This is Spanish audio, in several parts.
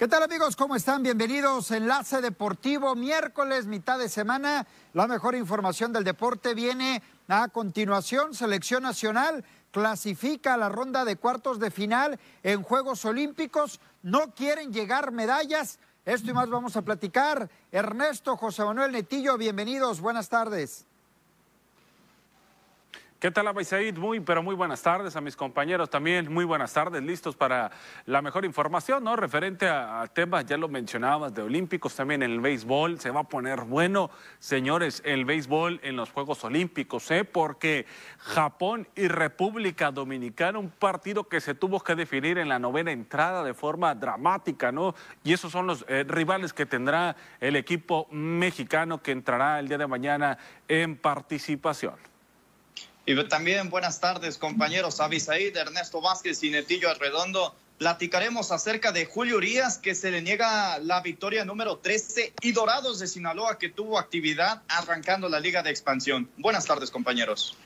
¿Qué tal amigos? ¿Cómo están? Bienvenidos. Enlace Deportivo, miércoles, mitad de semana. La mejor información del deporte viene a continuación. Selección Nacional clasifica a la ronda de cuartos de final en Juegos Olímpicos. No quieren llegar medallas. Esto y más vamos a platicar. Ernesto José Manuel Netillo, bienvenidos. Buenas tardes. ¿Qué tal, Abaisaid? Muy, pero muy buenas tardes a mis compañeros también. Muy buenas tardes, listos para la mejor información, ¿no? Referente a, temas, ya lo mencionabas, de Olímpicos, también en el béisbol. Se va a poner bueno, señores, el béisbol en los Juegos Olímpicos, ¿eh? Porque Japón y República Dominicana, un partido que se tuvo que definir en la novena entrada de forma dramática, ¿no? Y esos son los eh, rivales que tendrá el equipo mexicano que entrará el día de mañana en participación. Y también buenas tardes, compañeros Avisaí, Ernesto Vázquez y Netillo Arredondo. Platicaremos acerca de Julio Urias, que se le niega la victoria número 13, y Dorados de Sinaloa, que tuvo actividad arrancando la Liga de Expansión. Buenas tardes, compañeros.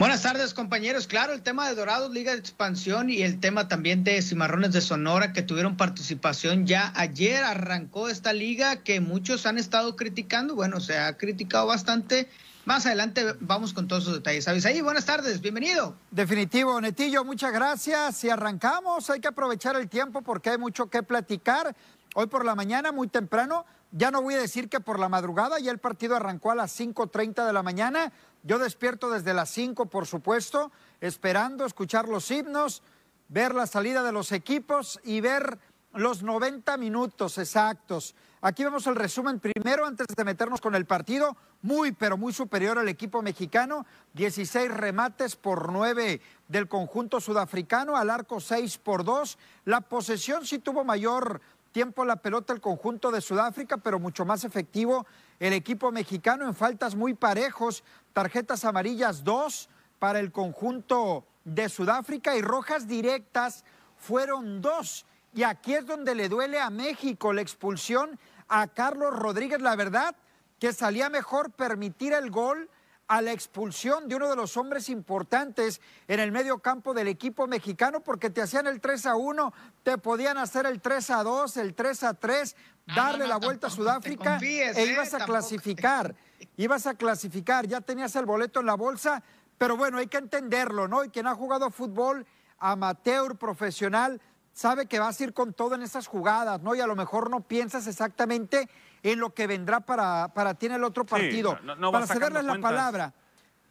Buenas tardes, compañeros. Claro, el tema de Dorados, Liga de Expansión y el tema también de Cimarrones de Sonora que tuvieron participación ya ayer. Arrancó esta liga que muchos han estado criticando. Bueno, se ha criticado bastante más adelante vamos con todos esos detalles. ahí buenas tardes, bienvenido. Definitivo, Netillo, muchas gracias. Y arrancamos, hay que aprovechar el tiempo porque hay mucho que platicar. Hoy por la mañana, muy temprano, ya no voy a decir que por la madrugada, ya el partido arrancó a las 5.30 de la mañana. Yo despierto desde las 5, por supuesto, esperando escuchar los himnos, ver la salida de los equipos y ver los 90 minutos exactos. Aquí vemos el resumen primero antes de meternos con el partido. Muy, pero muy superior al equipo mexicano. 16 remates por 9 del conjunto sudafricano, al arco 6 por 2. La posesión sí tuvo mayor tiempo la pelota el conjunto de Sudáfrica, pero mucho más efectivo el equipo mexicano en faltas muy parejos. Tarjetas amarillas 2 para el conjunto de Sudáfrica y rojas directas fueron 2 y aquí es donde le duele a México la expulsión a Carlos Rodríguez. La verdad que salía mejor permitir el gol a la expulsión de uno de los hombres importantes en el medio campo del equipo mexicano porque te hacían el 3 a 1, te podían hacer el 3 a 2, el 3 a 3, ah, darle la vuelta a Sudáfrica e ¿eh? ibas a clasificar, ibas a clasificar, ya tenías el boleto en la bolsa, pero bueno, hay que entenderlo, ¿no? Y quien ha jugado fútbol amateur, profesional, sabe que vas a ir con todo en esas jugadas, ¿no? Y a lo mejor no piensas exactamente en lo que vendrá para, para ti en el otro partido. para cederles la palabra,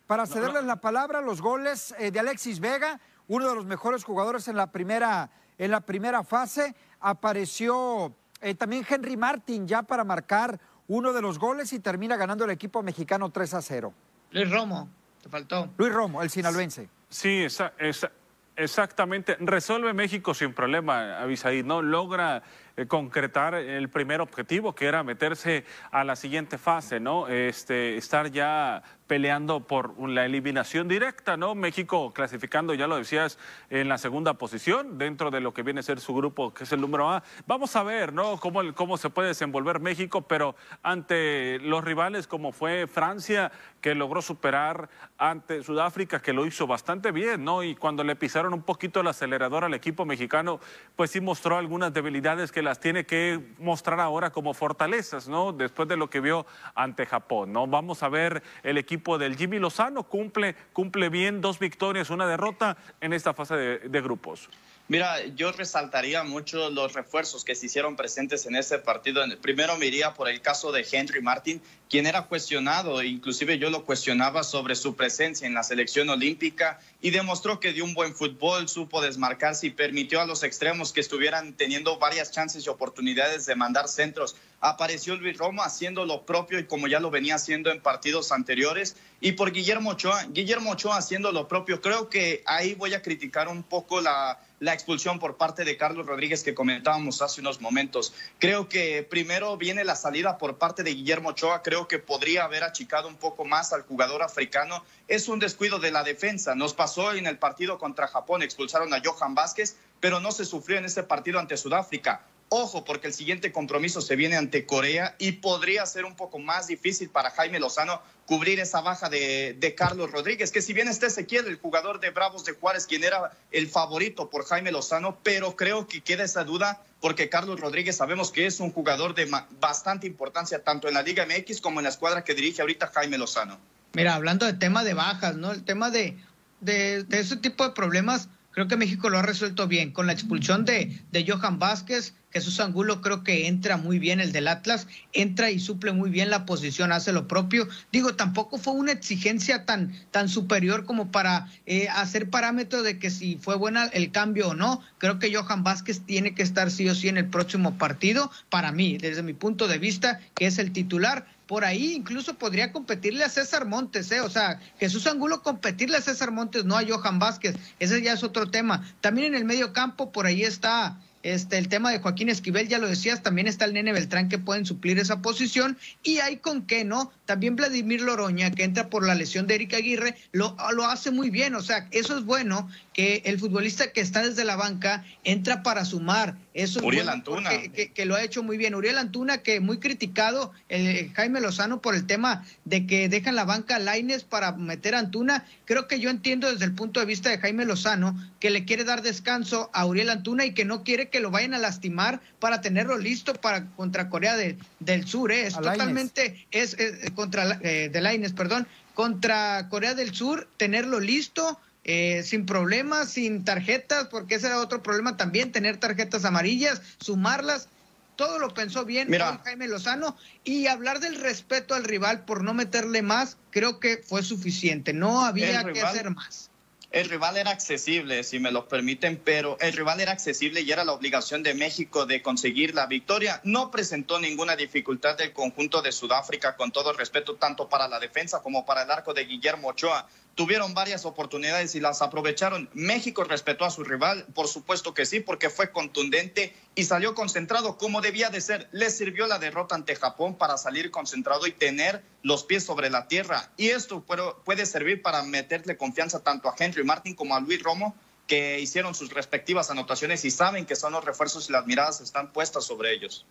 para cederles la palabra, los goles eh, de Alexis Vega, uno de los mejores jugadores en la primera, en la primera fase, apareció eh, también Henry Martin ya para marcar uno de los goles y termina ganando el equipo mexicano 3 a 0. Luis Romo, te faltó. Luis Romo, el sinaloense. Sí, esa, esa, Exactamente. Resuelve México sin problema, Avisaí, ¿no? Logra concretar el primer objetivo, que era meterse a la siguiente fase, ¿no? Este, estar ya peleando por la eliminación directa, ¿no? México clasificando, ya lo decías, en la segunda posición dentro de lo que viene a ser su grupo, que es el número A. Vamos a ver, ¿no? Cómo, cómo se puede desenvolver México, pero ante los rivales como fue Francia, que logró superar ante Sudáfrica, que lo hizo bastante bien, ¿no? Y cuando le pisaron un poquito el acelerador al equipo mexicano, pues sí mostró algunas debilidades que las tiene que mostrar ahora como fortalezas, ¿no? Después de lo que vio ante Japón, ¿no? Vamos a ver el equipo del Jimmy Lozano cumple, cumple bien dos victorias, una derrota en esta fase de, grupos. Mira, yo resaltaría mucho los refuerzos que se hicieron presentes en ese partido. Primero me iría por el caso de Henry Martin, quien era cuestionado, inclusive yo lo cuestionaba sobre su presencia en la selección olímpica y demostró que dio un buen fútbol, supo desmarcarse y permitió a los extremos que estuvieran teniendo varias chances y oportunidades de mandar centros. Apareció Luis Romo haciendo lo propio y como ya lo venía haciendo en partidos anteriores. Y por Guillermo Ochoa, Guillermo Ochoa haciendo lo propio. Creo que ahí voy a criticar un poco la, la expulsión por parte de Carlos Rodríguez que comentábamos hace unos momentos. Creo que primero viene la salida por parte de Guillermo Ochoa. Creo que podría haber achicado un poco más al jugador africano. Es un descuido de la defensa. Nos pasó en el partido contra Japón, expulsaron a Johan Vázquez, pero no se sufrió en ese partido ante Sudáfrica. Ojo, porque el siguiente compromiso se viene ante Corea y podría ser un poco más difícil para Jaime Lozano cubrir esa baja de, Carlos Rodríguez, que si bien está Ezequiel, el jugador de Bravos de Juárez, quien era el favorito por Jaime Lozano, pero creo que queda esa duda porque Carlos Rodríguez sabemos que es un jugador de bastante importancia tanto en la Liga MX como en la escuadra que dirige ahorita Jaime Lozano. Mira, hablando de tema de bajas, ¿no? El tema de, de ese tipo de problemas, creo que México lo ha resuelto bien. Con la expulsión de, de Johan Vázquez, Jesús Angulo creo que entra muy bien el del Atlas, entra y suple muy bien la posición, hace lo propio. Digo, tampoco fue una exigencia tan, tan superior como para eh, hacer parámetro de que si fue buena el cambio o no. Creo que Johan Vázquez tiene que estar sí o sí en el próximo partido, para mí, desde mi punto de vista, que es el titular por ahí incluso podría competirle a César Montes, ¿eh? O sea, Jesús Angulo competirle a César Montes, no a Johan Vázquez. Ese ya es otro tema. También en el medio campo, por ahí está este, el tema de Joaquín Esquivel, ya lo decías, también está el Nene Beltrán que pueden suplir esa posición. Y hay con qué, ¿no? También Vladimir Loroña, que entra por la lesión de Erika Aguirre, lo, lo hace muy bien. O sea, eso es bueno que el futbolista que está desde la banca entra para sumar. Eso Uriel Antuna. Que, lo ha hecho muy bien. Uriel Antuna, que muy criticado, el, Jaime Lozano, por el tema de que dejan la banca a Laines para meter a Antuna. Creo que yo entiendo desde el punto de vista de Jaime Lozano que le quiere dar descanso a Uriel Antuna y que no quiere que lo vayan a lastimar para tenerlo listo para contra Corea del Sur. ¿eh? Es totalmente, es, contra eh, de Laines, perdón, contra Corea del Sur, tenerlo listo eh, sin problemas, sin tarjetas, porque ese era otro problema también, tener tarjetas amarillas, sumarlas. Todo lo pensó bien Jaime Lozano y hablar del respeto al rival por no meterle más, creo que fue suficiente. No había que hacer más. El rival era accesible, si me lo permiten, pero el rival era accesible y era la obligación de México de conseguir la victoria. No presentó ninguna dificultad del conjunto de Sudáfrica, con todo respeto, tanto para la defensa como para el arco de Guillermo Ochoa tuvieron varias oportunidades y las aprovecharon. México respetó a su rival, por supuesto que sí, porque fue contundente y salió concentrado como debía de ser. Le sirvió la derrota ante Japón para salir concentrado y tener los pies sobre la tierra. Y esto puede servir para meterle confianza tanto a Henry Martin como a Luis Romo, que hicieron sus respectivas anotaciones y saben que son los refuerzos y las miradas están puestas sobre ellos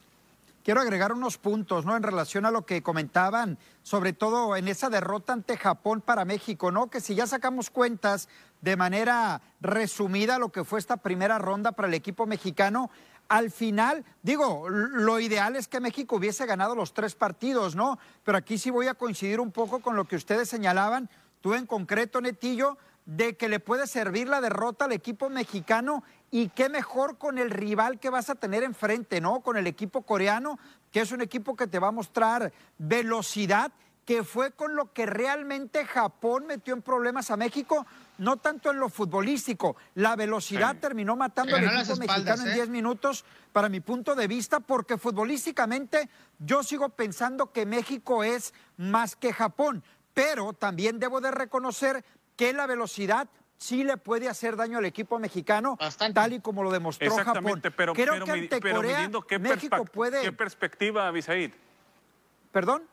quiero agregar unos puntos, ¿no? En relación a lo que comentaban, sobre todo en esa derrota ante Japón para México, ¿no? Que si ya sacamos cuentas de manera resumida lo que fue esta primera ronda para el equipo mexicano, al final, digo, lo ideal es que México hubiese ganado los tres partidos, ¿no? Pero aquí sí voy a coincidir un poco con lo que ustedes señalaban, tú en concreto, Netillo, de que le puede servir la derrota al equipo mexicano y qué mejor con el rival que vas a tener enfrente, ¿no? Con el equipo coreano, que es un equipo que te va a mostrar velocidad, que fue con lo que realmente Japón metió en problemas a México, no tanto en lo futbolístico. La velocidad terminó matando al equipo mexicano en 10 ¿eh? minutos, para mi punto de vista, porque futbolísticamente yo sigo pensando que México es más que Japón, pero también debo de reconocer que la velocidad sí le puede hacer daño al equipo mexicano, tal y como lo demostró Japón. Pero, Creo que ante Corea, qué México puede... ¿Qué perspectiva, Abisaid? ¿Perdón?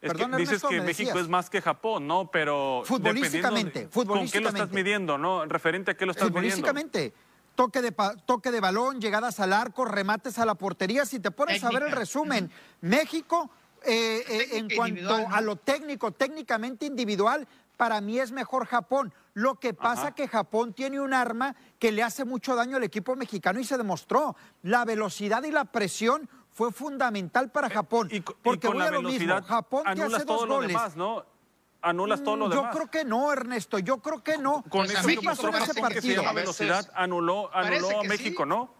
Es que dices que México es más que Japón, ¿no? Pero futbolísticamente, ¿Con qué lo estás midiendo, no? Referente a qué lo estás futbolísticamente, Toque de, toque de balón, llegadas al arco, remates a la portería. Si te pones a ver el resumen, México, eh, eh, en cuanto a lo técnico, técnicamente individual, para mí es mejor Japón. Lo que pasa es que Japón tiene un arma que le hace mucho daño al equipo mexicano y se demostró. La velocidad y la presión fue fundamental para eh, Japón. Y, porque con la velocidad Japón te hace todo lo demás, ¿no? Anulas todo lo mm, demás. Yo creo que no, Ernesto. Yo creo que no. Con eso pasó en ese partido. la velocidad anuló, anuló a México, ¿no?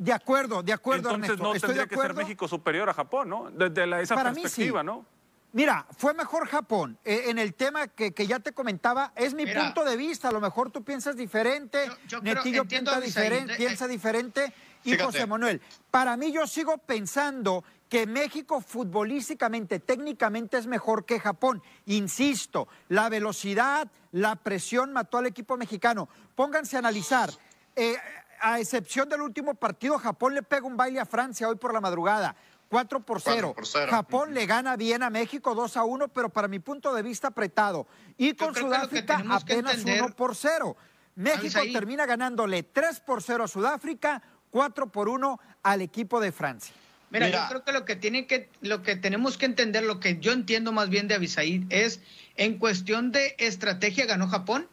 De acuerdo, de acuerdo, Entonces no tendría que ser México superior a Japón, ¿no? Desde esa perspectiva, ¿no? Mira, fue mejor Japón. Eh, en el tema que, ya te comentaba, es mi punto de vista. A lo mejor tú piensas diferente, Netillo piensa, diferente, piensa diferente. Y José Manuel, para mí yo sigo pensando que México futbolísticamente, técnicamente es mejor que Japón. Insisto, la velocidad, la presión mató al equipo mexicano. Pónganse a analizar. Eh, a excepción del último partido, Japón le pega un baile a Francia hoy por la madrugada. 4 por 0. Japón le gana bien a México 2 a 1, pero para mi punto de vista apretado. Y con Sudáfrica apenas 1 por 0. México termina ganándole 3 por 0 a Sudáfrica, 4 por 1 al equipo de Francia. Mira, yo creo que lo que tiene que, lo que tenemos que entender, lo que yo entiendo más bien de Abisaid es en cuestión de estrategia ganó Japón,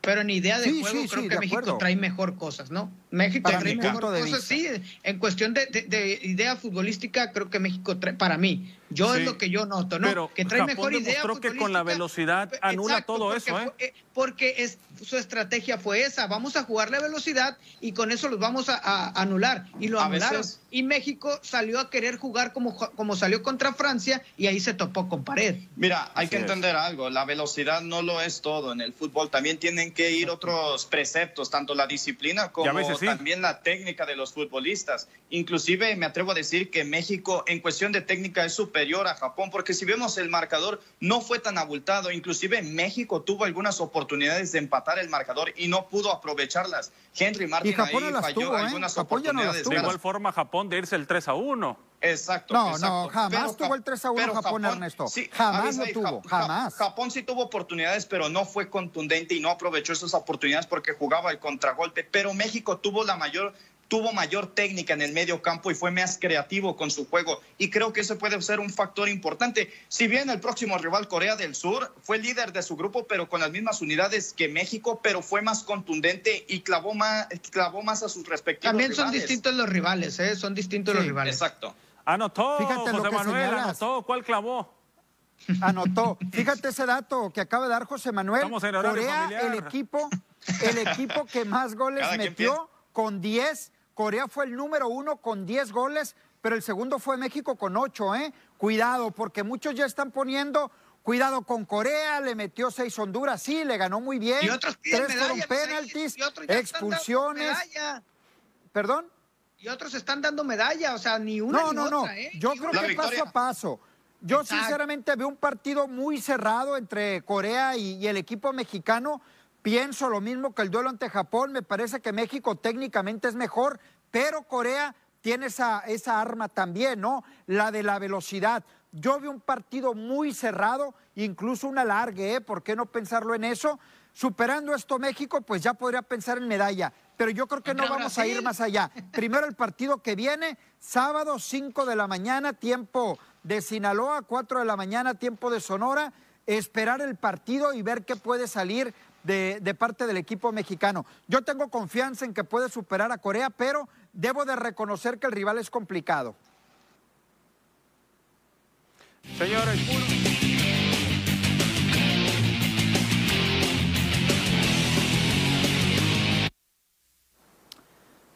pero en idea de juego creo que México trae mejor cosas, ¿no? México trae mejor cosas, sí. En cuestión de, idea futbolística, creo que México trae, para mí, yo es lo que yo noto, ¿no? Pero que trae mejor idea futbolística. que con la velocidad anula todo eso, ¿eh? eh porque es, su estrategia fue esa, vamos a jugar la velocidad y con eso los vamos a, anular. Y lo anularon. Y México salió a querer jugar como, como salió contra Francia y ahí se topó con pared. Mira, hay que entender algo, la velocidad no lo es todo en el fútbol, también tienen que ir otros preceptos, tanto la disciplina como también la técnica de los futbolistas. Inclusive me atrevo a decir que México en cuestión de técnica es superior a Japón, porque si vemos el marcador no fue tan abultado, inclusive México tuvo algunas oportunidades de empatar el marcador y no pudo aprovecharlas. Henry Martin ahí falló ¿eh? algunas oportunidades. de igual forma Japón de irse el 3 a 1. Exacto. No, no, jamás tuvo el 3 a 1 Japón, Ernesto. jamás lo tuvo, jamás. Japón sí tuvo oportunidades, pero no fue contundente y no aprovechó esas oportunidades porque jugaba el contragolpe. Pero México tuvo la mayor tuvo mayor técnica en el medio campo y fue más creativo con su juego. Y creo que ese puede ser un factor importante. Si bien el próximo rival, Corea del Sur, fue líder de su grupo, pero con las mismas unidades que México, pero fue más contundente y clavó más, clavó más a sus respectivos También son distintos los rivales, ¿eh? Son distintos los rivales. Exacto. Anotó, Fíjate José Manuel, anotó. ¿Cuál clavó? Anotó. Fíjate ese dato que acaba de dar José Manuel. Corea, el equipo, el equipo que más goles metió con 10 Corea fue el número uno con 10 goles, pero el segundo fue México con 8, ¿eh? Cuidado, porque muchos ya están poniendo cuidado con Corea, le metió 6 Honduras, sí, le ganó muy bien. Y otros Tres fueron penaltis, expulsiones. ¿Perdón? Y otros están dando medalla, o sea, ni una no, ni no, otra, ¿eh? Yo creo que paso a paso. Yo sinceramente veo un partido muy cerrado entre Corea y el equipo mexicano. Pienso lo mismo que el duelo ante Japón. Me parece que México técnicamente es mejor, pero Corea tiene esa, esa arma también, ¿no? La de la velocidad. Yo veo un partido muy cerrado, incluso una largue, ¿eh? ¿Por qué no pensarlo en eso? Superando esto México, pues ya podría pensar en medalla. Pero yo creo que no vamos a ir más allá. Primero el partido que viene, sábado 5 de la mañana, tiempo de Sinaloa, 4 de la mañana, tiempo de Sonora. Esperar el partido y ver qué puede salir de, parte del equipo mexicano. Yo tengo confianza en que puede superar a Corea, pero debo de reconocer que el rival es complicado. Señores,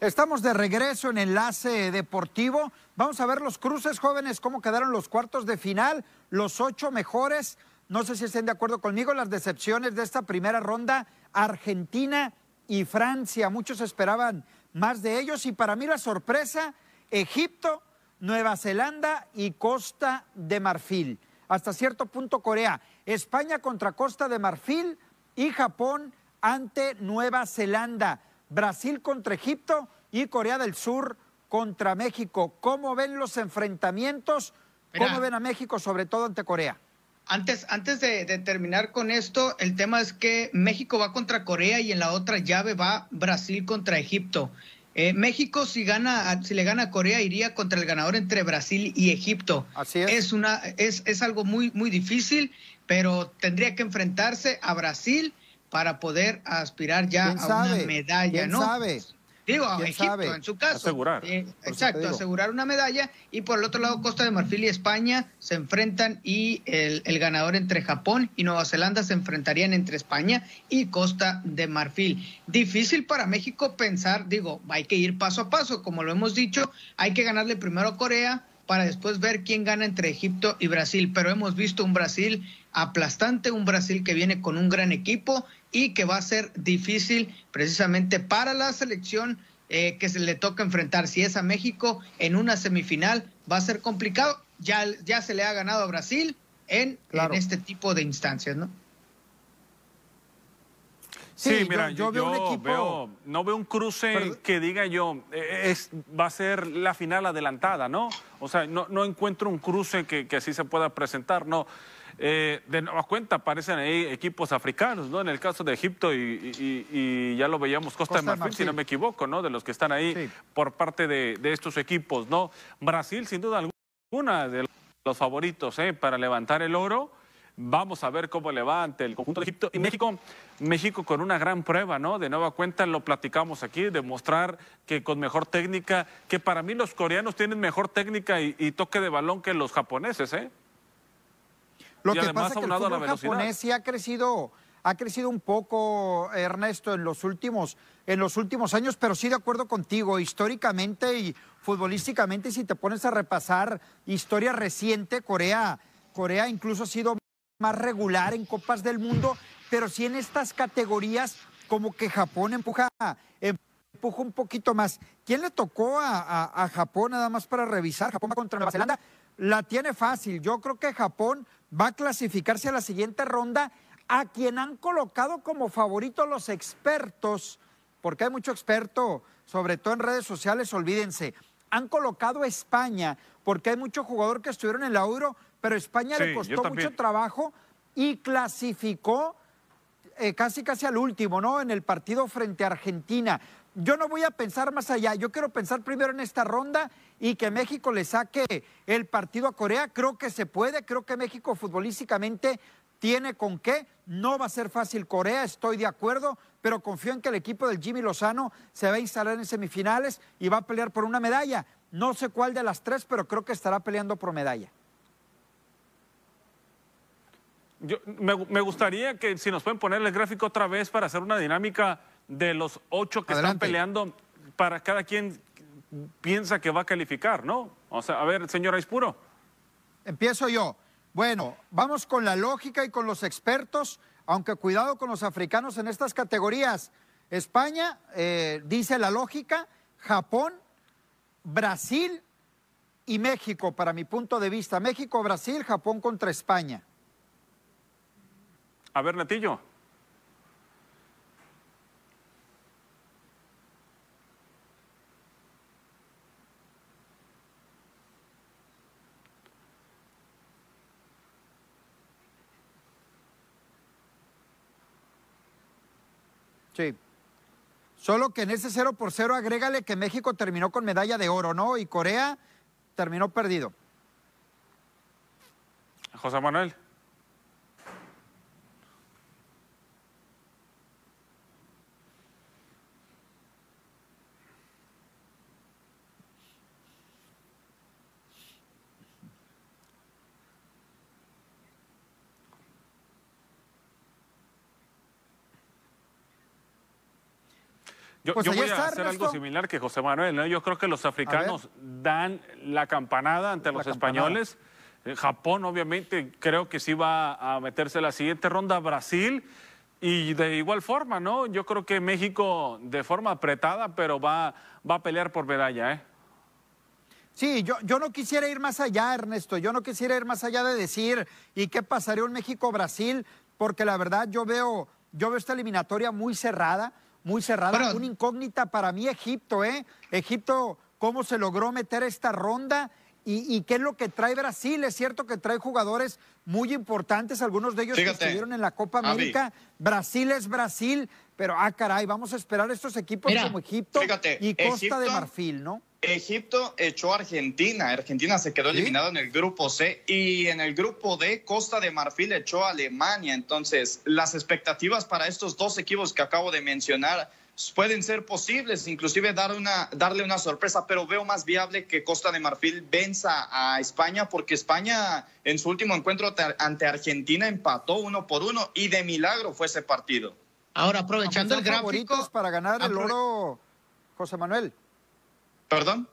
Estamos de regreso en Enlace Deportivo. Vamos a ver los cruces jóvenes, cómo quedaron los cuartos de final, los ocho mejores. No sé si estén de acuerdo conmigo, las decepciones de esta primera ronda, Argentina y Francia. Muchos esperaban más de ellos y para mí la sorpresa, Egipto, Nueva Zelanda y Costa de Marfil. Hasta cierto punto Corea. España contra Costa de Marfil y Japón ante Nueva Zelanda. Brasil contra Egipto y Corea del Sur contra México. ¿Cómo ven los enfrentamientos? ¿Cómo ven a México, sobre todo ante Corea? Antes, antes de, terminar con esto, el tema es que México va contra Corea y en la otra llave va Brasil contra Egipto. Eh, México si gana, si le gana a Corea iría contra el ganador entre Brasil y Egipto. Así es. Es una, es, es algo muy, muy difícil, pero tendría que enfrentarse a Brasil para poder aspirar ya a una medalla, ¿no? Sabe? Digo, a Egipto en su caso. Asegurar. Eh, exacto, asegurar una medalla. Y por el otro lado, Costa de Marfil y España se enfrentan y el, el, ganador entre Japón y Nueva Zelanda se enfrentarían entre España y Costa de Marfil. Difícil para México pensar, digo, hay que ir paso a paso, como lo hemos dicho, hay que ganarle primero a Corea para después ver quién gana entre Egipto y Brasil. Pero hemos visto un Brasil aplastante, un Brasil que viene con un gran equipo y que va a ser difícil precisamente para la selección eh, que se le toca enfrentar. Si es a México en una semifinal, va a ser complicado. Ya, ya se le ha ganado a Brasil en, este tipo de instancias, ¿no? Sí, mira, yo, veo, un equipo... no veo un cruce que diga yo, eh, es, va a ser la final adelantada, ¿no? O sea, no, no encuentro un cruce que, que así se pueda presentar, no. eh, de nueva cuenta aparecen ahí equipos africanos, ¿no? En el caso de Egipto y, ya lo veíamos Costa, de, Marfil, si no me equivoco, ¿no? De los que están ahí por parte de, estos equipos, ¿no? Brasil, sin duda alguna, de los favoritos, ¿eh? Para levantar el oro. Vamos a ver cómo levante el conjunto de Egipto. Y México, México con una gran prueba, ¿no? De nueva cuenta lo platicamos aquí, demostrar que con mejor técnica, que para mí los coreanos tienen mejor técnica y, y toque de balón que los japoneses, ¿eh? Lo que pasa es que el fútbol japonés sí ha crecido, ha crecido un poco, Ernesto, en los últimos, en los últimos años, pero sí de acuerdo contigo, históricamente y futbolísticamente, si te pones a repasar historia reciente, Corea, Corea incluso ha sido más regular en Copas del Mundo, pero sí en estas categorías como que Japón empuja, empuja un poquito más. ¿Quién le tocó a, a Japón nada más para revisar? Japón va contra Nueva Zelanda. La tiene fácil. Yo creo que Japón va a clasificarse a la siguiente ronda a quien han colocado como favorito los expertos, porque hay mucho experto, sobre todo en redes sociales, olvídense. Han colocado a España, porque hay mucho jugador que estuvieron en la Euro, pero España le costó mucho trabajo y clasificó eh, casi casi al último, ¿no? En el partido frente a Argentina yo no voy a pensar más allá, yo quiero pensar primero en esta ronda y que México le saque el partido a Corea. Creo que se puede, creo que México futbolísticamente tiene con qué. No va a ser fácil Corea, estoy de acuerdo, pero confío en que el equipo del Jimmy Lozano se va a instalar en semifinales y va a pelear por una medalla. No sé cuál de las tres, pero creo que estará peleando por medalla. Yo, me, me gustaría que si nos pueden poner el gráfico otra vez para hacer una dinámica de los ocho que están peleando, para cada quien piensa que va a calificar, ¿no? O sea, a ver, señor Aispuro. Empiezo yo. Bueno, vamos con la lógica y con los expertos, aunque cuidado con los africanos en estas categorías. España, eh, dice la lógica, Japón, Brasil y México, para mi punto de vista. México, Brasil, Japón contra España. A ver, Netillo. Sí. Solo que en ese 0 por 0 agrégale que México terminó con medalla de oro, ¿no? Y Corea terminó perdido. José Manuel. Yo, pues voy a hacer algo similar que José Manuel. Yo creo que los africanos dan la campanada ante los españoles. Eh, Japón, obviamente, creo que sí va a meterse en la siguiente ronda. Brasil. Y de igual forma, ¿no? Yo creo que México de forma apretada, pero va, va a pelear por medalla, ¿eh? Sí, yo, yo no quisiera ir más allá, Ernesto. Yo no quisiera ir más allá de decir, ¿y qué pasaría en México-Brasil? Porque la verdad yo veo, yo veo esta eliminatoria muy cerrada muy cerrada. Una incógnita para mí Egipto, ¿eh? Egipto, ¿cómo se logró meter esta ronda? ¿Y, qué es lo que trae Brasil? Es cierto que trae jugadores muy importantes, algunos de ellos que estuvieron en la Copa América. Brasil es Brasil, pero ah, caray, vamos a esperar estos equipos como Egipto y Costa de Marfil, ¿no? Egipto echó a Argentina. Argentina se quedó eliminado en el grupo C y en el grupo D, Costa de Marfil echó a Alemania. Entonces, las expectativas para estos dos equipos que acabo de mencionar pueden ser posibles, inclusive dar una, darle una sorpresa, pero veo más viable que Costa de Marfil venza a España, porque España en su último encuentro ante Argentina empató uno por uno y de milagro fue ese partido. Ahora, aprovechando el gráfico. para ganar el oro, José Manuel. ¿Perdón?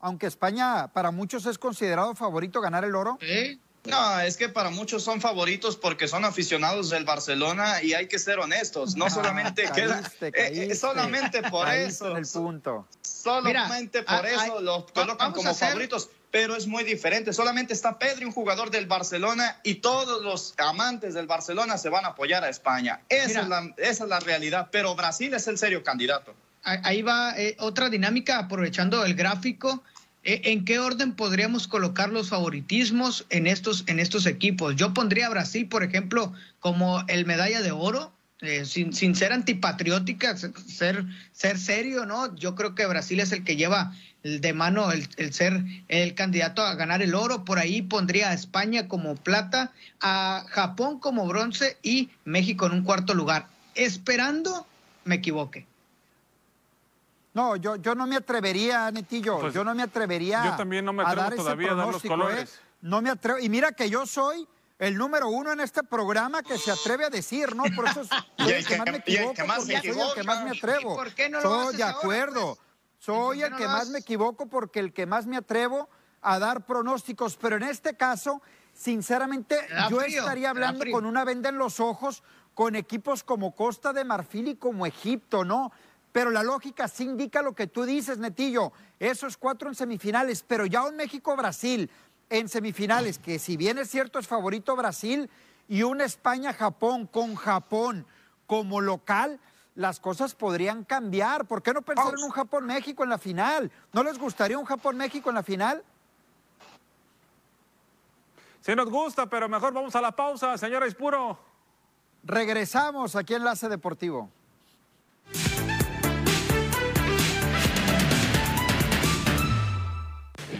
Aunque España para muchos es considerado favorito ganar el oro. No, es que para muchos son favoritos porque son aficionados del Barcelona y hay que ser honestos. No solamente queda, eh, eh, solamente por eso. el punto. Solamente por eso los colocan como favoritos, pero es muy diferente. Solamente está Pedri, un jugador del Barcelona, y todos los amantes del Barcelona se van a apoyar a España. Esa, es la, esa es la realidad. Pero Brasil es el serio candidato ahí va eh, otra dinámica, aprovechando el gráfico. ¿E, ¿En qué orden podríamos colocar los favoritismos en estos, en estos equipos? Yo pondría a Brasil, por ejemplo, como el medalla de oro, eh, sin, sin, ser antipatriótica, ser, ser serio, ¿no? Yo creo que Brasil es el que lleva de mano el, el, ser el candidato a ganar el oro. Por ahí pondría a España como plata, a Japón como bronce y México en un cuarto lugar. Esperando me equivoque. No, yo, yo no me atrevería, Netillo, pues, yo no me atrevería yo también no me atrevo a dar todavía a dar los colores. ¿eh? No me atrevo. Y mira que yo soy el número uno en este programa que se atreve a decir, ¿no? Por eso soy el que más me equivoco, porque soy el que más me atrevo. ¿Por qué no lo soy de acuerdo. Pues? Soy el que más me equivoco porque el que más me atrevo a dar pronósticos, pero en este caso, sinceramente, yo estaría hablando con una venda en los ojos con equipos como Costa de Marfil y como Egipto, ¿no? Pero la lógica sí indica lo que tú dices, Netillo. Esos cuatro en semifinales, pero ya un México-Brasil en semifinales, que si bien es cierto es favorito Brasil, y un España-Japón con Japón como local, las cosas podrían cambiar. ¿Por qué no pensar en un Japón-México en la final? ¿No les gustaría un Japón-México en la final? Sí nos gusta, pero mejor vamos a la pausa, señora Ispuro. Regresamos aquí en Enlace Deportivo.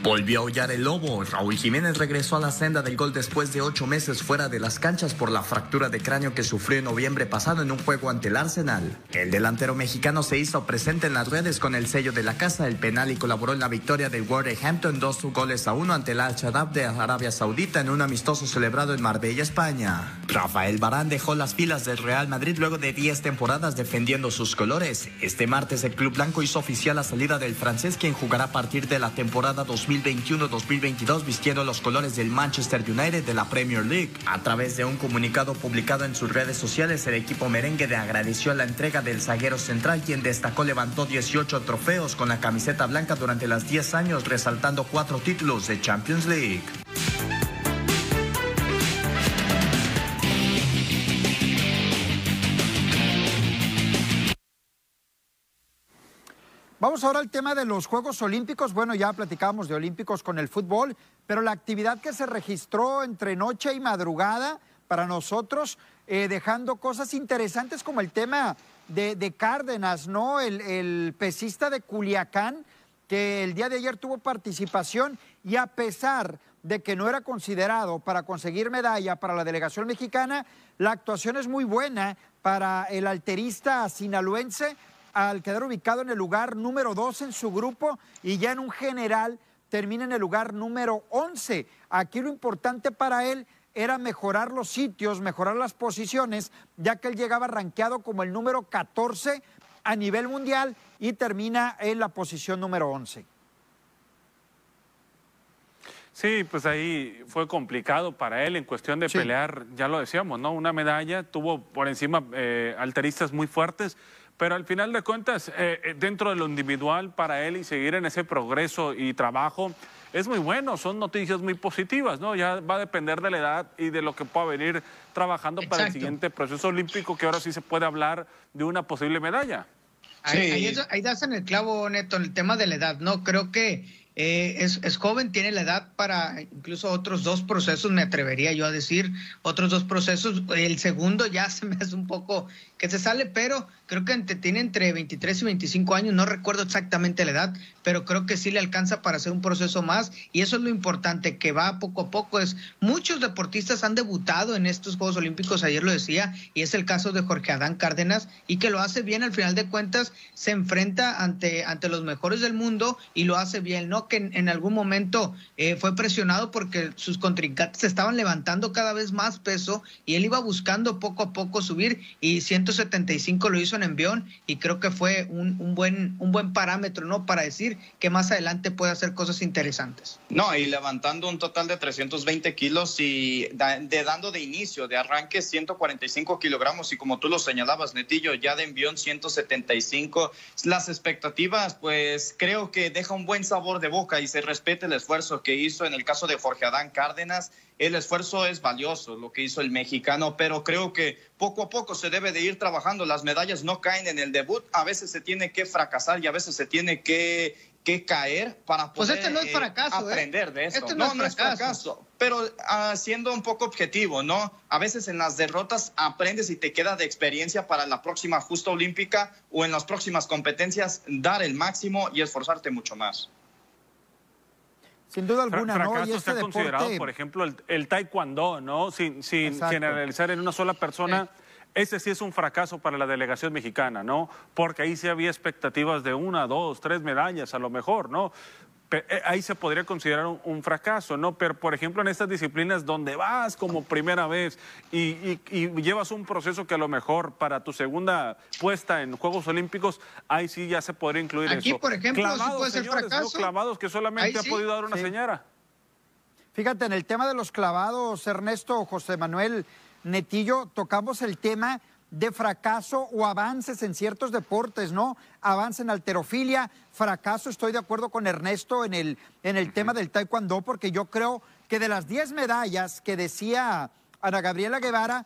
Volvió a aullar el lobo. Raúl Jiménez regresó a la senda del gol después de ocho meses fuera de las canchas por la fractura de cráneo que sufrió en noviembre pasado en un juego ante el Arsenal. El delantero mexicano se hizo presente en las redes con el sello de la casa, el penal y colaboró en la victoria del Wolverhampton dos goles a uno ante el Al-Shabaab de Arabia Saudita en un amistoso celebrado en Marbella, España. Rafael Barán dejó las filas del Real Madrid luego de 10 temporadas defendiendo sus colores. Este martes el club blanco hizo oficial la salida del francés quien jugará a partir de la temporada 2000 2021-2022 vistiendo los colores del Manchester United de la Premier League. A través de un comunicado publicado en sus redes sociales, el equipo merengue de agradeció la entrega del zaguero central, quien destacó levantó 18 trofeos con la camiseta blanca durante las 10 años, resaltando cuatro títulos de Champions League. Vamos ahora al tema de los Juegos Olímpicos. Bueno, ya platicábamos de Olímpicos con el fútbol, pero la actividad que se registró entre noche y madrugada para nosotros, eh, dejando cosas interesantes como el tema de, Cárdenas, ¿no? El, el pesista de Culiacán, que el día de ayer tuvo participación y a pesar de que no era considerado para conseguir medalla para la delegación mexicana, la actuación es muy buena para el alterista sinaloense al quedar ubicado en el lugar número 2 en su grupo y ya en un general termina en el lugar número 11. Aquí lo importante para él era mejorar los sitios, mejorar las posiciones, ya que él llegaba rankeado como el número 14 a nivel mundial y termina en la posición número 11. Sí, pues ahí fue complicado para él en cuestión de pelear, ya lo decíamos, ¿no? Una medalla, tuvo por encima eh, alteristas muy fuertes, pero al final de cuentas, eh, eh, dentro de lo individual para él y seguir en ese progreso y trabajo, es muy bueno, son noticias muy positivas, ¿no? Ya va a depender de la edad y de lo que pueda venir trabajando para el siguiente proceso olímpico, que ahora sí se puede hablar de una posible medalla. Ahí, ahí, das en el clavo, Neto, el tema de la edad, ¿no? Creo que eh, es, es, joven, tiene la edad para incluso otros dos procesos, me atrevería yo a decir, otros dos procesos. El segundo ya se me hace un poco que se sale, pero creo que tiene entre 23 y 25 años, no recuerdo exactamente la edad, pero creo que sí le alcanza para hacer un proceso más y eso es lo importante, que va poco a poco. Es Muchos deportistas han debutado en estos Juegos Olímpicos, ayer lo decía, y es el caso de Jorge Adán Cárdenas y que lo hace bien al final de cuentas, se enfrenta ante, ante los mejores del mundo y lo hace bien, ¿no? Que en, algún momento eh, fue presionado porque sus contrincantes estaban levantando cada vez más peso y él iba buscando poco a poco subir y siento 175 lo hizo en envión y creo que fue un, un, buen, un buen parámetro, ¿no? Para decir que más adelante puede hacer cosas interesantes. No, y levantando un total de 320 kilos y de dando de inicio, de arranque 145 kilogramos y como tú lo señalabas, Netillo, ya de envión 175. Las expectativas, pues creo que deja un buen sabor de boca y se respete el esfuerzo que hizo en el caso de Jorge Adán Cárdenas el esfuerzo es valioso, lo que hizo el mexicano, pero creo que poco a poco se debe de ir trabajando. Las medallas no caen en el debut, a veces se tiene que fracasar y a veces se tiene que que caer para pues poder este no es eh, fracaso, ¿eh? aprender de esto. Este no, no, es fracaso. Pero uh, siendo un poco objetivo, ¿no? A veces en las derrotas aprendes y te queda de experiencia para la próxima justa olímpica o en las próximas competencias dar el máximo y esforzarte mucho más. Sin duda alguna, Fra ¿no? Y este deporte... considerado, por ejemplo, el, el, taekwondo, ¿no? Sin, sin generalizar en una sola persona. Ese sí es un fracaso para la delegación mexicana, ¿no? Porque ahí sí había expectativas de una, dos, tres medallas a lo mejor, ¿no? Ahí se podría considerar un, un, fracaso, ¿no? Pero, por ejemplo, en estas disciplinas donde vas como primera vez y, y, y, llevas un proceso que a lo mejor para tu segunda puesta en Juegos Olímpicos, ahí sí ya se podría incluir Aquí, eso. por ejemplo, clavados, sí puede ser señores, fracaso. ¿no? Clavados que solamente ha podido dar una sí. señora. Fíjate, en el tema de los clavados, Ernesto, José Manuel Netillo, tocamos el tema de fracaso o avances en ciertos deportes, ¿no? Avance en alterofilia, fracaso, estoy de acuerdo con Ernesto en el, en el tema del taekwondo, porque yo creo que de las 10 medallas que decía Ana Gabriela Guevara,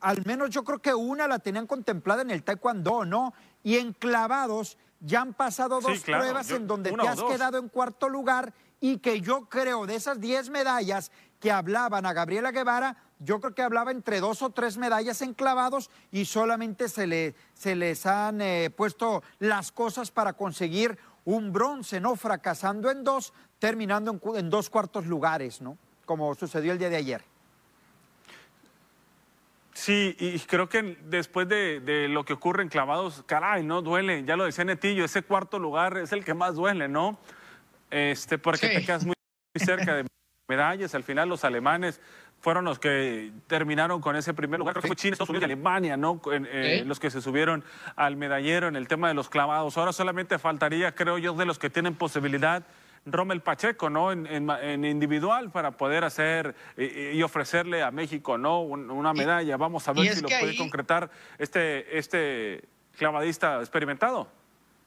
al menos yo creo que una la tenían contemplada en el taekwondo, ¿no? Y en clavados ya han pasado dos Sí, claro, pruebas yo- en donde te has dos. quedado en cuarto lugar y que yo creo de esas 10 medallas que hablaban a Gabriela Guevara, yo creo que hablaba entre dos o tres medallas en clavados y solamente se, le, se les han eh, puesto las cosas para conseguir un bronce, ¿no? Fracasando en dos, terminando en, dos cuartos lugares, ¿no? Como sucedió el día de ayer. Sí, y creo que después de, de lo que ocurre en clavados, caray, ¿no? Duele, ya lo decía Netillo, ese cuarto lugar es el que más duele, ¿no? Este, porque Sí. te quedas muy, muy cerca de medallas, al final los alemanes fueron los que terminaron con ese primer lugar, creo que fue China, Estados Unidos y Alemania, ¿no? En- eh. Los que se subieron al medallero en el tema de los clavados. Ahora solamente faltaría, creo yo, de los que tienen posibilidad, Rommel Pacheco, ¿no? En, en individual para poder hacer eh, y ofrecerle a México, ¿no? Un- una medalla. Vamos a ver si lo puede concretar este, este clavadista experimentado.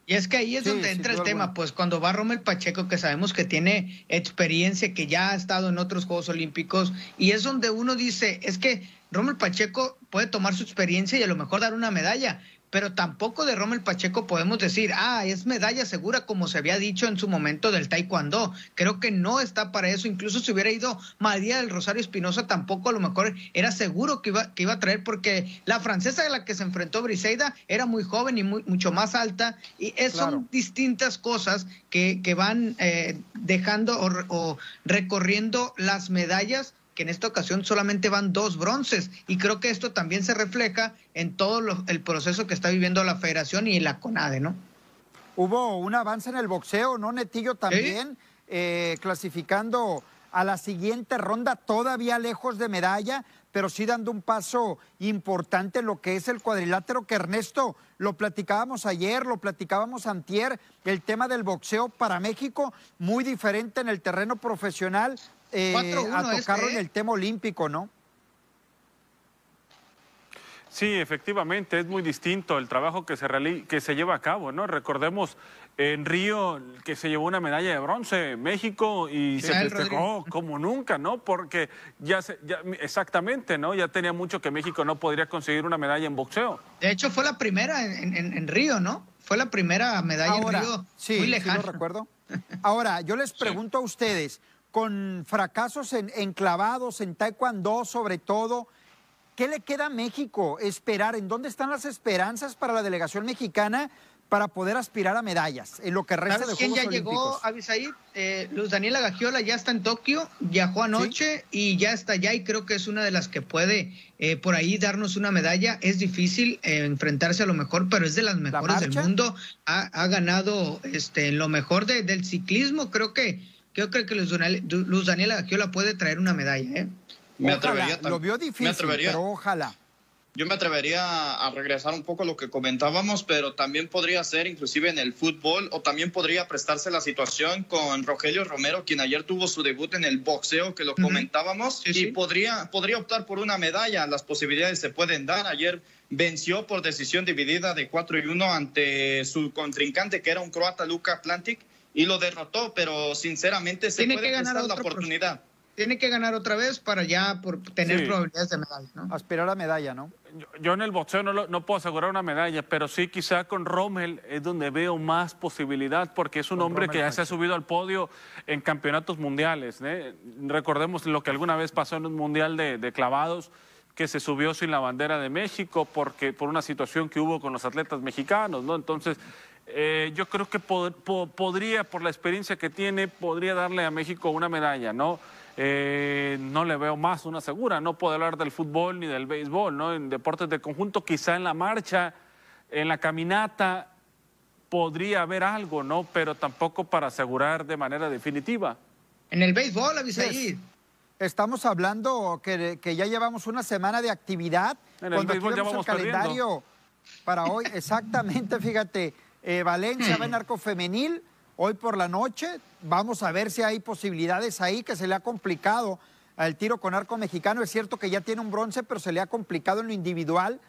Y es que ahí es Sí, donde entra el tema, alguna. pues cuando va Rommel Pacheco, que sabemos que tiene experiencia, que ya ha estado en otros Juegos Olímpicos, y es donde uno dice, es que Rommel Pacheco puede tomar su experiencia y a lo mejor dar una medalla, pero tampoco de Rommel Pacheco podemos decir, ah, es medalla segura como se había dicho en su momento del Taekwondo. Creo que no está para eso. Incluso si hubiera ido María del Rosario Espinosa, tampoco a lo mejor era seguro que iba, que iba a traer, porque la francesa a la que se enfrentó Briseida era muy joven y muy, mucho más alta. Y es, Claro. son distintas cosas que, que van eh, dejando o, o recorriendo las medallas que en esta ocasión solamente van dos bronces y creo que esto también se refleja en todo lo- el proceso que está viviendo la federación y la CONADE, ¿no? Hubo un avance en el boxeo, ¿no, Netillo? También eh, clasificando a la siguiente ronda, todavía lejos de medalla, pero sí dando un paso importante en lo que es el cuadrilátero, que Ernesto, lo platicábamos ayer, lo platicábamos antier, el tema del boxeo para México, muy diferente en el terreno profesional eh, 4-1 a tocarlo este, en ¿eh? el tema olímpico, ¿no? Sí, efectivamente, es muy distinto el trabajo que se, reali- que se lleva a cabo, ¿no? Recordemos en Río que se llevó una medalla de bronce México y Sí, se festejó como nunca, ¿no? Porque ya, se- ya- exactamente, ¿no? Ya tenía mucho que México no podría conseguir una medalla en boxeo. De hecho, fue la primera en, en- en Río, ¿no? Fue la primera medalla Ahora, en Río sí, muy sí lejana. lo recuerdo. Ahora, yo les pregunto a ustedes, con fracasos en, en clavados, en taekwondo sobre todo, ¿qué le queda a México esperar? ¿En dónde están las esperanzas para la delegación mexicana para poder aspirar a medallas en lo que resta de ¿Sabes quién Juegos ya llegó? Abisaid? Eh, Luz Daniela Gagiola ya está en Tokio, viajó anoche y ya está allá y creo que es una de las que puede eh, por ahí darnos una medalla. Es difícil eh, enfrentarse a lo mejor, pero es de las mejores del mundo. Ha, ha ganado este, lo mejor de- del ciclismo. Creo que yo creo que Luz, Daniela- Luz Daniela Gagiola puede traer una medalla. ¿eh? Me Ojalá, atrevería lo vio me difícil, atrevería. pero ojalá. Yo me atrevería a regresar un poco a lo que comentábamos, pero también podría ser inclusive en el fútbol o también podría prestarse la situación con Rogelio Romero, quien ayer tuvo su debut en el boxeo, que lo comentábamos, Sí, y sí. podría, podría optar por una medalla. Las posibilidades se pueden dar. Ayer venció por decisión dividida de 4 y 1 ante su contrincante, que era un croata, Luka Atlantic, y lo derrotó, pero sinceramente se Tiene puede que ganar la oportunidad. tiene que ganar otra vez para ya por tener probabilidades de medalla, ¿no? Aspirar a medalla, ¿no? Yo, en el boxeo no, no, puedo asegurar una medalla, pero sí quizá con Rommel es donde veo más posibilidad, porque es un hombre que ya se ha subido al podio en campeonatos mundiales. ¿eh? Recordemos lo que alguna vez pasó en un mundial de, clavados, que se subió sin la bandera de México porque, por una situación que hubo con los atletas mexicanos, ¿no? Entonces, eh, yo creo que podría, por la experiencia que tiene, podría darle a México una medalla, ¿no? Eh, no le veo más una segura. No puedo hablar del fútbol ni del béisbol, ¿no? En deportes de conjunto, quizá en la marcha, en la caminata, podría haber algo, ¿no? Pero tampoco para asegurar de manera definitiva. En el béisbol, Abisaí. Estamos hablando que, que, ya llevamos una semana de actividad. En el béisbol ya vamos el calendario para hoy. Exactamente, fíjate. Eh, Valencia va en arco femenil, hoy por la noche. Vamos a ver si hay posibilidades ahí, que se le ha complicado al tiro con arco mexicano. Es cierto que ya tiene un bronce, pero se le ha complicado en lo individual.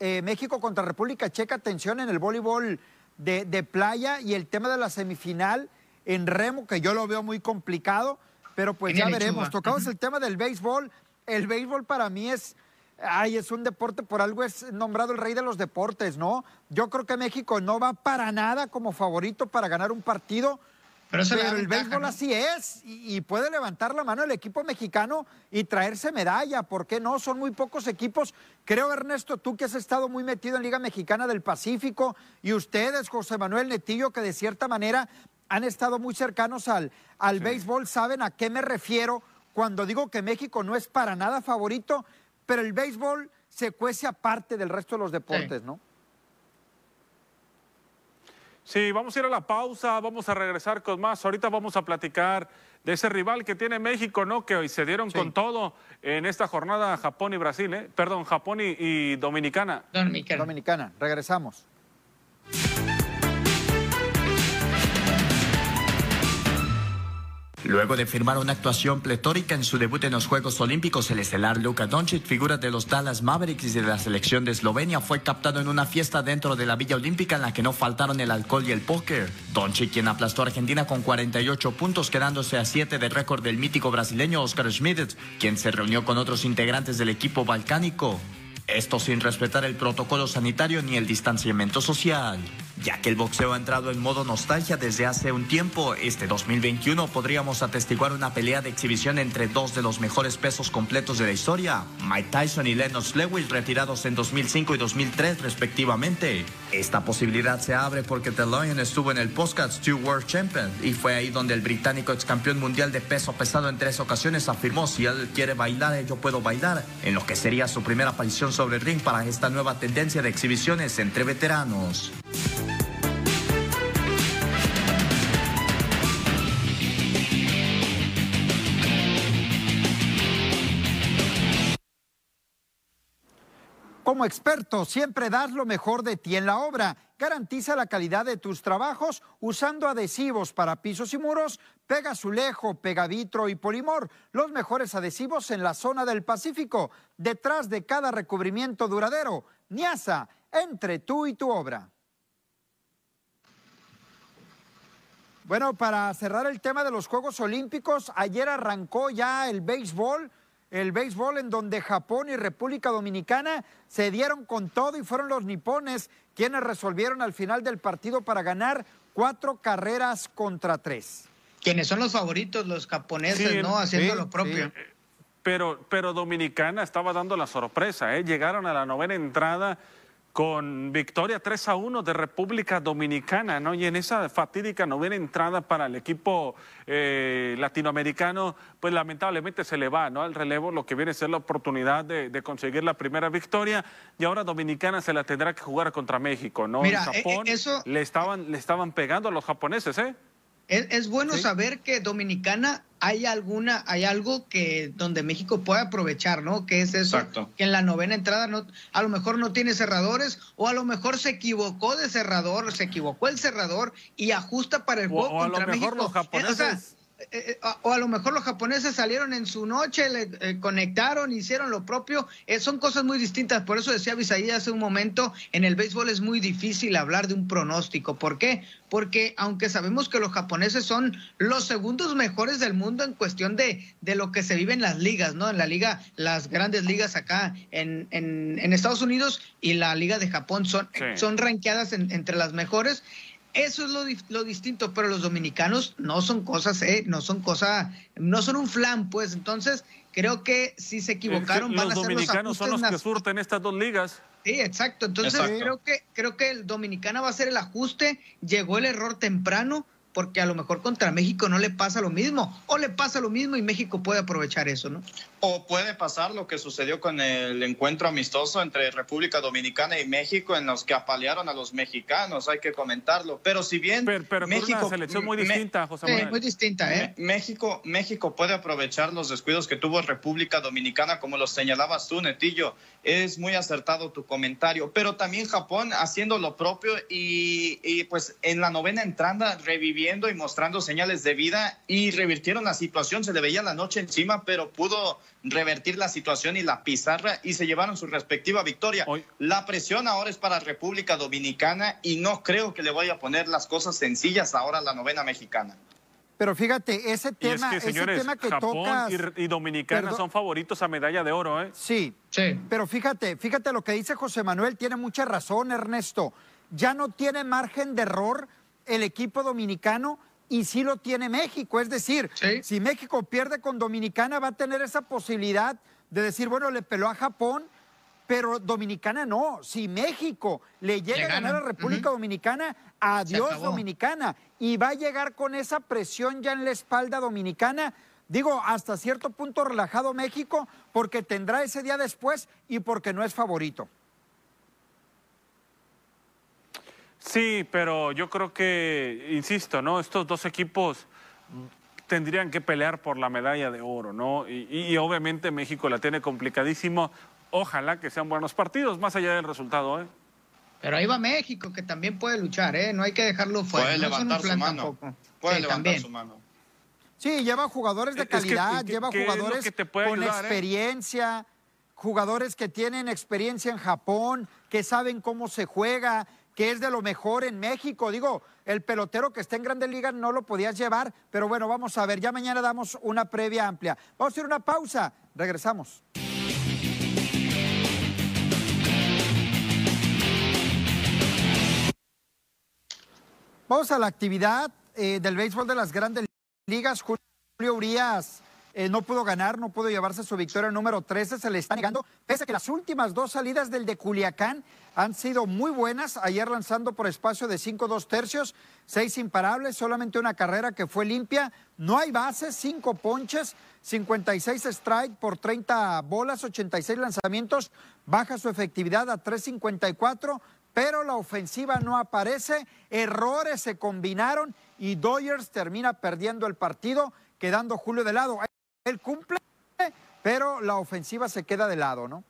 Eh, México contra República Checa, atención en el voleibol de, playa y el tema de la semifinal en remo, que yo lo veo muy complicado, pero pues ya veremos. Tocamos el tema del béisbol. El béisbol para mí es ay, es un deporte, por algo es nombrado el rey de los deportes, ¿no? Yo creo que México no va para nada como favorito para ganar un partido. Pero, el béisbol así es y, puede levantar la mano el equipo mexicano y traerse medalla. ¿Por qué no? Son muy pocos equipos. Creo, Ernesto, tú que has estado muy metido en Liga Mexicana del Pacífico y ustedes, José Manuel Netillo, que de cierta manera han estado muy cercanos al, al béisbol, saben a qué me refiero cuando digo que México no es para nada favorito pero el béisbol se cuece aparte del resto de los deportes, ¿no? Sí, vamos a ir a la pausa, vamos a regresar con más. Ahorita vamos a platicar de ese rival que tiene México, ¿no? Que hoy se dieron con todo en esta jornada Japón y Brasil, ¿eh? Perdón, Japón y, Dominicana. Dominicana. Dominicana. Regresamos. Luego de firmar una actuación pletórica en su debut en los Juegos Olímpicos, el estelar Luka Doncic, figura de los Dallas Mavericks y de la selección de Eslovenia, fue captado en una fiesta dentro de la Villa Olímpica en la que no faltaron el alcohol y el póker. Doncic, quien aplastó a Argentina con 48 puntos, quedándose a 7 del récord del mítico brasileño Oscar Schmidt, quien se reunió con otros integrantes del equipo balcánico. Esto sin respetar el protocolo sanitario ni el distanciamiento social. Ya que el boxeo ha entrado en modo nostalgia desde hace un tiempo, este 2021 podríamos atestiguar una pelea de exhibición entre dos de los mejores pesos completos de la historia, Mike Tyson y Lennox Lewis, retirados en 2005 y 2003 respectivamente. Esta posibilidad se abre porque The Lion estuvo en el podcast Two World Champion y fue ahí donde el británico ex campeón mundial de peso pesado en tres ocasiones afirmó si él quiere bailar, yo puedo bailar, en lo que sería su primera aparición sobre el ring para esta nueva tendencia de exhibiciones entre veteranos. Como experto, siempre das lo mejor de ti en la obra. Garantiza la calidad de tus trabajos usando adhesivos para pisos y muros, Pega Azulejo, Pegavitro y Polimor, los mejores adhesivos en la zona del Pacífico, detrás de cada recubrimiento duradero. Niasa, entre tú y tu obra. Bueno, para cerrar el tema de los Juegos Olímpicos, ayer arrancó ya el béisbol el béisbol en donde Japón y República Dominicana se dieron con todo y fueron los nipones quienes resolvieron al final del partido para ganar cuatro carreras contra tres. Quienes son los favoritos, los japoneses, ¿no? Haciendo lo propio. Pero, pero Dominicana estaba dando la sorpresa, ¿eh? Llegaron a la novena entrada con victoria 3 a 1 de República Dominicana, ¿no? Y en esa fatídica novena entrada para el equipo eh, latinoamericano, pues lamentablemente se le va, ¿no? Al relevo lo que viene a ser la oportunidad de, conseguir la primera victoria y ahora Dominicana se la tendrá que jugar contra México, ¿no? Mira, en Japón eh, eso... le, estaban, le estaban pegando a los japoneses, ¿eh? Es, bueno saber que Dominicana hay alguna, hay algo que donde México puede aprovechar, ¿no? Que es eso, que en la novena entrada no, a lo mejor no tiene cerradores, o a lo mejor se equivocó de cerrador, se equivocó el cerrador y ajusta para el juego o, a lo mejor los japoneses. eh, eh, o a lo mejor los japoneses salieron en su noche, le eh, conectaron, hicieron lo propio. son cosas muy distintas. Por eso decía Bisaí hace un momento, en el béisbol es muy difícil hablar de un pronóstico. ¿Por qué? Porque aunque sabemos que los japoneses son los segundos mejores del mundo en cuestión de, de lo que se vive en las ligas, ¿no? En la liga, las grandes ligas acá en, en, Estados Unidos y la liga de Japón son, son rankeadas entre las mejores. Eso es lo, lo, distinto, pero los dominicanos no son cosas, ¿eh? No son cosas, no son un flan, pues. Entonces, creo que si se equivocaron, van a ser los dominicanos son los que surten estas dos ligas. Sí, exacto. Entonces, creo que creo que el dominicano va a ser el ajuste. Llegó el error temprano porque a lo mejor contra México no le pasa lo mismo, o le pasa lo mismo y México puede aprovechar eso, ¿no? O puede pasar lo que sucedió con el encuentro amistoso entre República Dominicana y México, en los que apalearon a los mexicanos, hay que comentarlo. Pero si bien pero, México, una selección muy distinta, José Manuel. muy distinta, ¿eh? México, México puede aprovechar los descuidos que tuvo República Dominicana, como lo señalabas tú, Netillo. Es muy acertado tu comentario. Pero también Japón haciendo lo propio y, y pues en la novena entrada reviviendo y mostrando señales de vida y revirtieron la situación. Se le veía la noche encima, pero pudo revertir la situación y la pizarra y se llevaron su respectiva victoria. La presión ahora es para República Dominicana y no creo que le vaya a poner las cosas sencillas ahora a la novena mexicana. Pero fíjate, ese tema, que, señores, Japón y, Dominicana son favoritos a medalla de oro, ¿eh? Sí, sí. Pero fíjate, fíjate lo que dice José Manuel, tiene mucha razón, Ernesto. Ya no tiene margen de error el equipo dominicano y sí lo tiene México. Es decir, si México pierde con Dominicana va a tener esa posibilidad de decir, bueno, le peló a Japón, pero Dominicana no. Si México le llega a ganar a República Dominicana, adiós Dominicana. Y va a llegar con esa presión ya en la espalda dominicana. Digo, hasta cierto punto relajado México, porque tendrá ese día después y porque no es favorito. Sí, pero yo creo que, insisto, ¿no? Estos dos equipos tendrían que pelear por la medalla de oro, ¿no? Y, obviamente México la tiene complicadísimo. Ojalá que sean buenos partidos, más allá del resultado, ¿eh? Pero ahí va México, que también puede luchar, ¿eh? No hay que dejarlo fuera. Puede levantar su mano. Puede levantar su mano. Sí, lleva jugadores de calidad, lleva jugadores con ¿eh? experiencia, jugadores que tienen experiencia en Japón, que saben cómo se juega, que es de lo mejor en México. Digo, el pelotero que está en Grandes Ligas no lo podías llevar, pero bueno, vamos a ver, ya mañana damos una previa amplia. Vamos a hacer una pausa, regresamos. Vamos a la actividad eh, del béisbol de las grandes ligas. Julio Urias eh, no pudo ganar, no pudo llevarse su victoria número 13, se le está negando, pese a que las últimas dos salidas del de Culiacán han sido muy buenas, ayer lanzando por espacio de 5-2 tercios, seis imparables, solamente una carrera que fue limpia, no hay bases, cinco ponches, 56 strike por 30 bolas, 86 lanzamientos, baja su efectividad a 3.54, pero la ofensiva no aparece, errores se combinaron y Dodgers termina perdiendo el partido, quedando Julio de lado. Él cumple, pero la ofensiva se queda de lado, ¿no?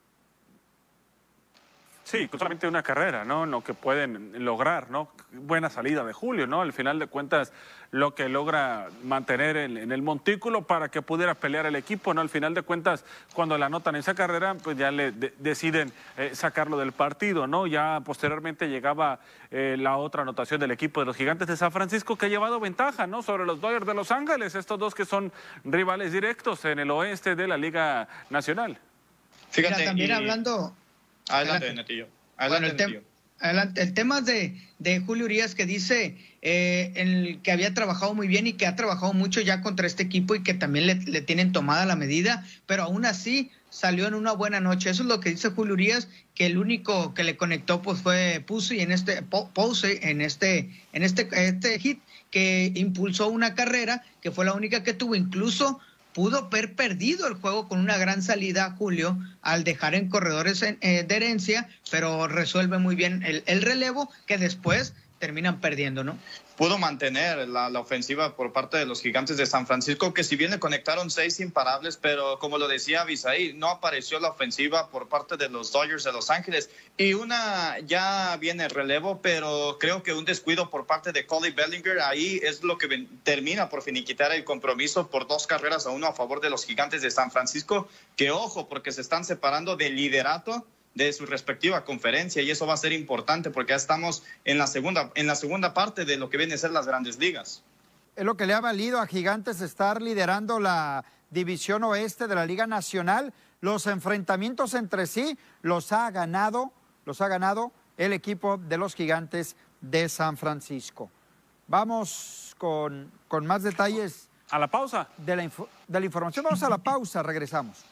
Sí, solamente una carrera, ¿no? Lo que pueden lograr, ¿no? Buena salida de Julio, ¿no? Al final de cuentas, lo que logra mantener en, el montículo para que pudiera pelear el equipo, ¿no? Al final de cuentas, cuando la anotan esa carrera, pues ya le deciden eh, sacarlo del partido, ¿no? Ya posteriormente llegaba eh, la otra anotación del equipo de los Gigantes de San Francisco que ha llevado ventaja, ¿no? Sobre los Dodgers de Los Ángeles, estos dos que son rivales directos en el oeste de la Liga Nacional. Fíjate, también hablando Adelante, Netillo. Adelante, el, tema de, Julio Urias que dice eh, el que había trabajado muy bien y que ha trabajado mucho ya contra este equipo y que también le, tienen tomada la medida, pero aún así salió en una buena noche. Eso es lo que dice Julio Urias, que el único que le conectó pues fue Puse en este Pose en este en este este hit que impulsó una carrera que fue la única que tuvo incluso pudo haber perdido el juego con una gran salida Julio al dejar en corredores eh, de herencia, pero resuelve muy bien el, relevo que después terminan perdiendo, ¿no? Pudo mantener la, ofensiva por parte de los gigantes de San Francisco, que si bien le conectaron seis imparables, pero como lo decía Bisaí, no apareció la ofensiva por parte de los Dodgers de Los Ángeles. Y una ya viene relevo, pero creo que un descuido por parte de Coley Bellinger ahí es lo que termina por finiquitar el compromiso por dos carreras a uno a favor de los gigantes de San Francisco, que ojo, porque se están separando del liderato de su respectiva conferencia y eso va a ser importante porque ya estamos en la segunda, en la segunda parte de lo que viene a ser las grandes ligas. Es lo que le ha valido a Gigantes estar liderando la división oeste de la Liga Nacional. Los enfrentamientos entre sí los ha ganado, los ha ganado el equipo de los Gigantes de San Francisco. Vamos con, con más detalles. A la pausa. De la, de la información. Vamos a la pausa, regresamos.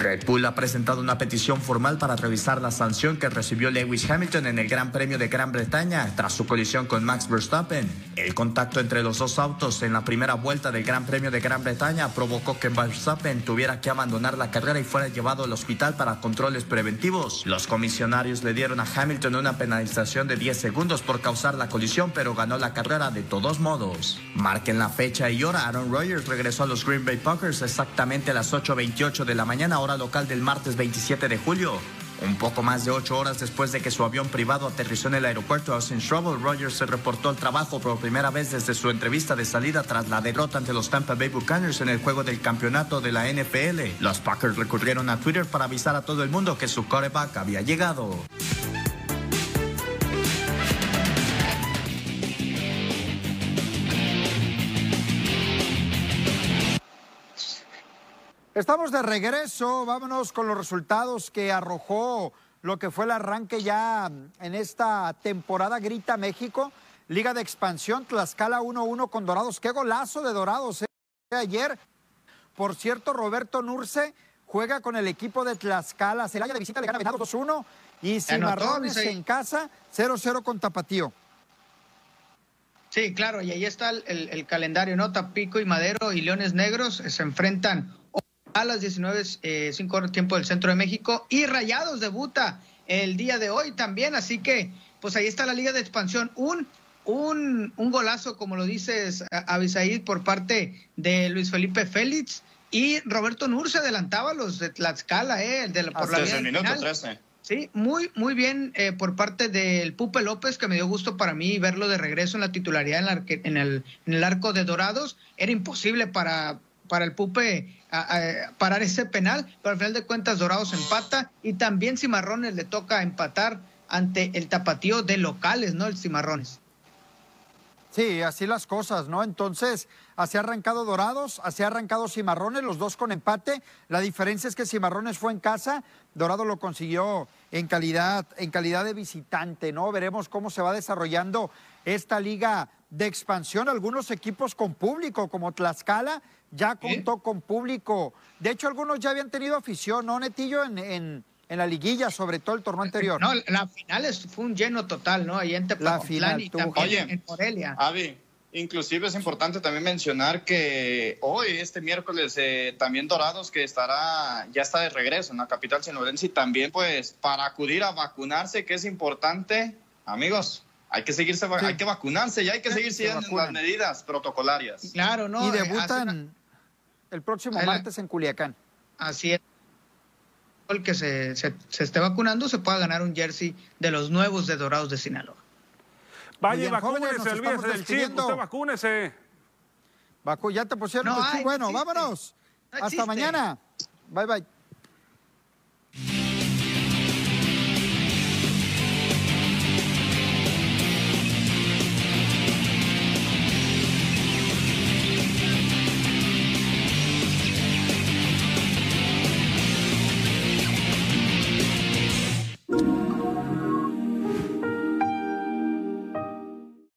Red Bull ha presentado una petición formal para revisar la sanción que recibió Lewis Hamilton en el Gran Premio de Gran Bretaña tras su colisión con Max Verstappen. El contacto entre los dos autos en la primera vuelta del Gran Premio de Gran Bretaña provocó que Verstappen tuviera que abandonar la carrera y fuera llevado al hospital para controles preventivos. Los comisionarios le dieron a Hamilton una penalización de 10 segundos por causar la colisión, pero ganó la carrera de todos modos. Marquen la fecha y hora. Aaron Rodgers regresó a los Green Bay Packers exactamente a las 8.28 de la mañana hora local del martes 27 de julio. Un poco más de ocho horas después de que su avión privado aterrizó en el aeropuerto Austin Trouble, Rogers se reportó al trabajo por primera vez desde su entrevista de salida tras la derrota ante los Tampa Bay Buccaneers en el juego del campeonato de la NFL. Los Packers recurrieron a Twitter para avisar a todo el mundo que su quarterback había llegado. Estamos de regreso, vámonos con los resultados que arrojó lo que fue el arranque ya en esta temporada Grita México, Liga de Expansión, Tlaxcala 1-1 con Dorados. Qué golazo de Dorados eh, ayer. Por cierto, Roberto Nurce juega con el equipo de Tlaxcala. Celaya de visita le gana Venados 2-1 y Cimarrones en casa 0-0 con Tapatío. Sí, claro, y ahí está el, el, calendario, ¿no? Tapico y Madero y Leones Negros se enfrentan a las 19, eh, 5 horas tiempo del centro de México. Y Rayados debuta el día de hoy también. Así que, pues ahí está la Liga de Expansión. Un, un, un golazo, como lo dices, Abisaid, por parte de Luis Felipe Félix. Y Roberto Nur se adelantaba los de Tlaxcala, ¿eh? El de la, por la el minuto 13. Sí, muy, muy bien eh, por parte del Pupe López, que me dio gusto para mí verlo de regreso en la titularidad en, en, el, en el arco de Dorados. Era imposible para, para el Pupe parar ese penal, pero al final de cuentas Dorados empata y también Cimarrones le toca empatar ante el tapatío de locales, ¿no? El Cimarrones. Sí, así las cosas, ¿no? Entonces, así ha arrancado Dorados, así ha arrancado Cimarrones, los dos con empate. La diferencia es que Cimarrones fue en casa, Dorado lo consiguió en calidad, en calidad de visitante, ¿no? Veremos cómo se va desarrollando esta liga de expansión. Algunos equipos con público, como Tlaxcala, ya contó con público. De hecho, algunos ya habían tenido afición, ¿no, Netillo? En, en, en la liguilla, sobre todo el torneo anterior. No, la final fue un lleno total, ¿no? Ahí en la final, y también en Morelia. Avi, inclusive es importante también mencionar que hoy, este miércoles, eh, también Dorados, que estará, ya está de regreso en la capital sinorense, y también, pues, para acudir a vacunarse, que es importante, amigos, hay que seguirse, hay que vacunarse y hay que seguir siguiendo las medidas protocolarias. Claro, ¿no? Y debutan el próximo martes en Culiacán. Así es. El que se, se, esté vacunando se pueda ganar un jersey de los nuevos de Dorados de Sinaloa. Vaya, vacúnese, olvídese del chip, usted vacúnese. ya te pusieron bueno, vámonos. Hasta mañana. Bye, bye.